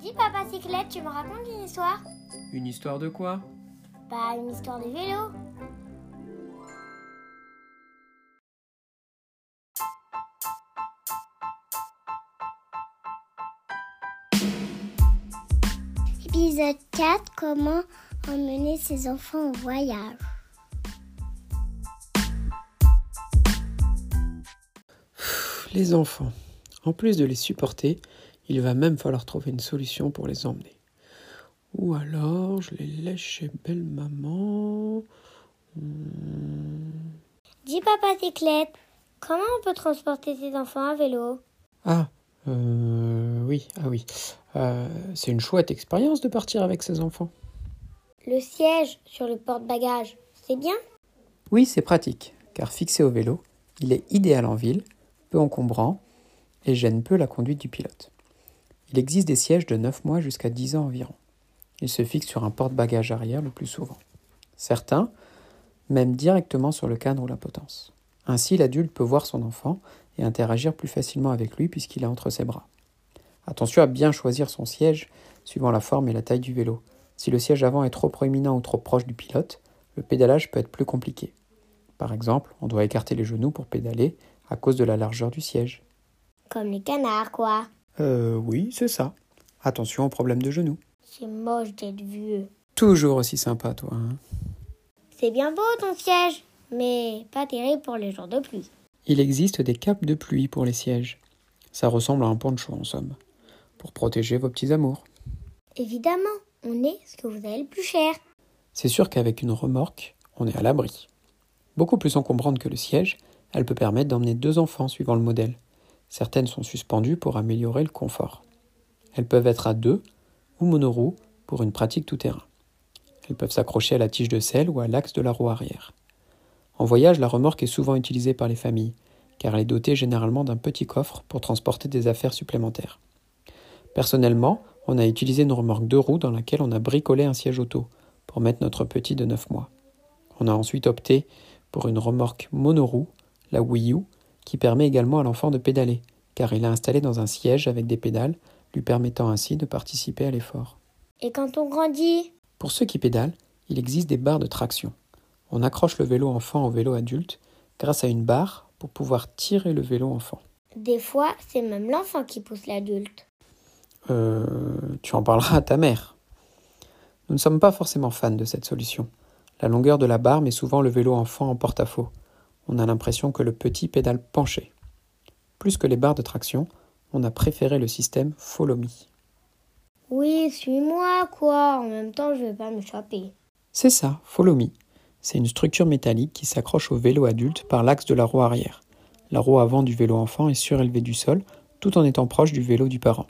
Dis papa cyclette, tu me racontes une histoire? Une histoire de quoi? Bah une histoire de vélo. Épisode 4 Comment emmener ses enfants au voyage Les enfants. En plus de les supporter, il va même falloir trouver une solution pour les emmener. Ou alors, je les laisse chez belle maman. Hmm. Dis papa cyclette, comment on peut transporter ses enfants à vélo? Ah, euh, oui, ah oui. Euh, c'est une chouette expérience de partir avec ses enfants. Le siège sur le porte-bagages, c'est bien? Oui, c'est pratique, car fixé au vélo, il est idéal en ville, peu encombrant et gêne peu la conduite du pilote. Il existe des sièges de 9 mois jusqu'à 10 ans environ. Il se fixe sur un porte-bagages arrière le plus souvent. Certains, même directement sur le cadre ou la potence. Ainsi, l'adulte peut voir son enfant et interagir plus facilement avec lui puisqu'il est entre ses bras. Attention à bien choisir son siège suivant la forme et la taille du vélo. Si le siège avant est trop proéminent ou trop proche du pilote, le pédalage peut être plus compliqué. Par exemple, on doit écarter les genoux pour pédaler à cause de la largeur du siège. Comme les canards, quoi. Euh oui, c'est ça. Attention aux problèmes de genoux. C'est moche d'être vieux. Toujours aussi sympa, toi. Hein C'est bien beau ton siège, mais pas terrible pour les jours de pluie. Il existe des capes de pluie pour les sièges. Ça ressemble à un poncho en somme, pour protéger vos petits amours. Évidemment, on est ce que vous avez le plus cher. C'est sûr qu'avec une remorque, on est à l'abri. Beaucoup plus encombrante que le siège, elle peut permettre d'emmener deux enfants suivant le modèle. Certaines sont suspendues pour améliorer le confort. Elles peuvent être à deux ou monoroues pour une pratique tout-terrain. Elles peuvent s'accrocher à la tige de selle ou à l'axe de la roue arrière. En voyage, la remorque est souvent utilisée par les familles, car elle est dotée généralement d'un petit coffre pour transporter des affaires supplémentaires. Personnellement, on a utilisé une remorque deux roues dans laquelle on a bricolé un siège auto pour mettre notre petit de 9 mois. On a ensuite opté pour une remorque monoroue, la Wii U, qui permet également à l'enfant de pédaler, car il est installé dans un siège avec des pédales, lui permettant ainsi de participer à l'effort. Et quand on grandit? Pour ceux qui pédalent, il existe des barres de traction. On accroche le vélo enfant au vélo adulte grâce à une barre pour pouvoir tirer le vélo enfant. Des fois, c'est même l'enfant qui pousse l'adulte. Euh, tu en parleras à ta mère. Nous ne sommes pas forcément fans de cette solution. La longueur de la barre met souvent le vélo enfant en porte-à-faux. On a l'impression que le petit pédale penché. Plus que les barres de traction, on a préféré le système Follow Me. Oui, suis-moi, quoi. En même temps, je vais pas m'échapper. C'est ça, Follow Me. C'est une structure métallique qui s'accroche au vélo adulte par l'axe de la roue arrière. La roue avant du vélo enfant est surélevée du sol, tout en étant proche du vélo du parent.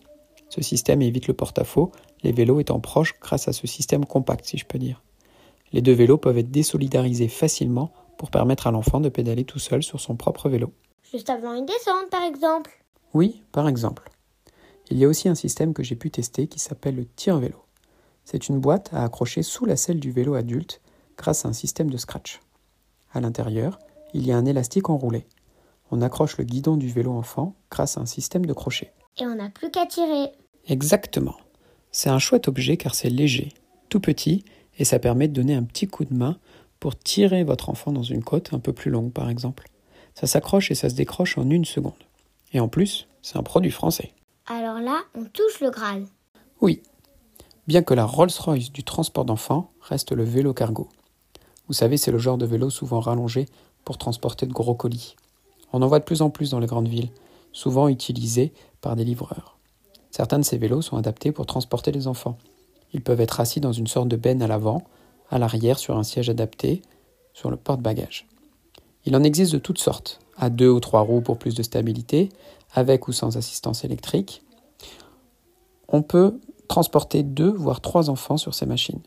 Ce système évite le porte-à-faux, les vélos étant proches grâce à ce système compact, si je peux dire. Les deux vélos peuvent être désolidarisés facilement pour permettre à l'enfant de pédaler tout seul sur son propre vélo. Juste avant une descente, par exemple. Oui, par exemple. Il y a aussi un système que j'ai pu tester qui s'appelle le tire-vélo. C'est une boîte à accrocher sous la selle du vélo adulte grâce à un système de scratch. À l'intérieur, il y a un élastique enroulé. On accroche le guidon du vélo enfant grâce à un système de crochet. Et on n'a plus qu'à tirer. Exactement. C'est un chouette objet car c'est léger, tout petit, et ça permet de donner un petit coup de main pour tirer votre enfant dans une côte un peu plus longue par exemple. Ça s'accroche et ça se décroche en une seconde. Et en plus, c'est un produit français. Alors là, on touche le Graal. Oui, bien que la Rolls-Royce du transport d'enfants reste le vélo cargo. Vous savez, c'est le genre de vélo souvent rallongé pour transporter de gros colis. On en voit de plus en plus dans les grandes villes, souvent utilisés par des livreurs. Certains de ces vélos sont adaptés pour transporter les enfants. Ils peuvent être assis dans une sorte de benne à l'avant, à l'arrière sur un siège adapté, sur le porte-bagages. Il en existe de toutes sortes, à deux ou trois roues pour plus de stabilité, avec ou sans assistance électrique. On peut transporter deux voire trois enfants sur ces machines.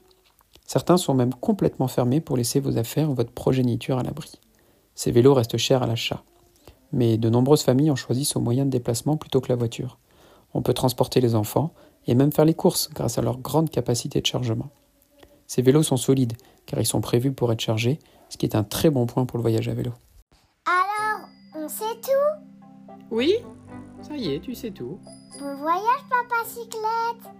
Certains sont même complètement fermés pour laisser vos affaires ou votre progéniture à l'abri. Ces vélos restent chers à l'achat. Mais de nombreuses familles en choisissent au moyen de déplacement plutôt que la voiture. On peut transporter les enfants et même faire les courses grâce à leur grande capacité de chargement. Ces vélos sont solides car ils sont prévus pour être chargés, ce qui est un très bon point pour le voyage à vélo. Alors, on sait tout? Oui, Ça y est, tu sais tout. Bon voyage, papa cyclette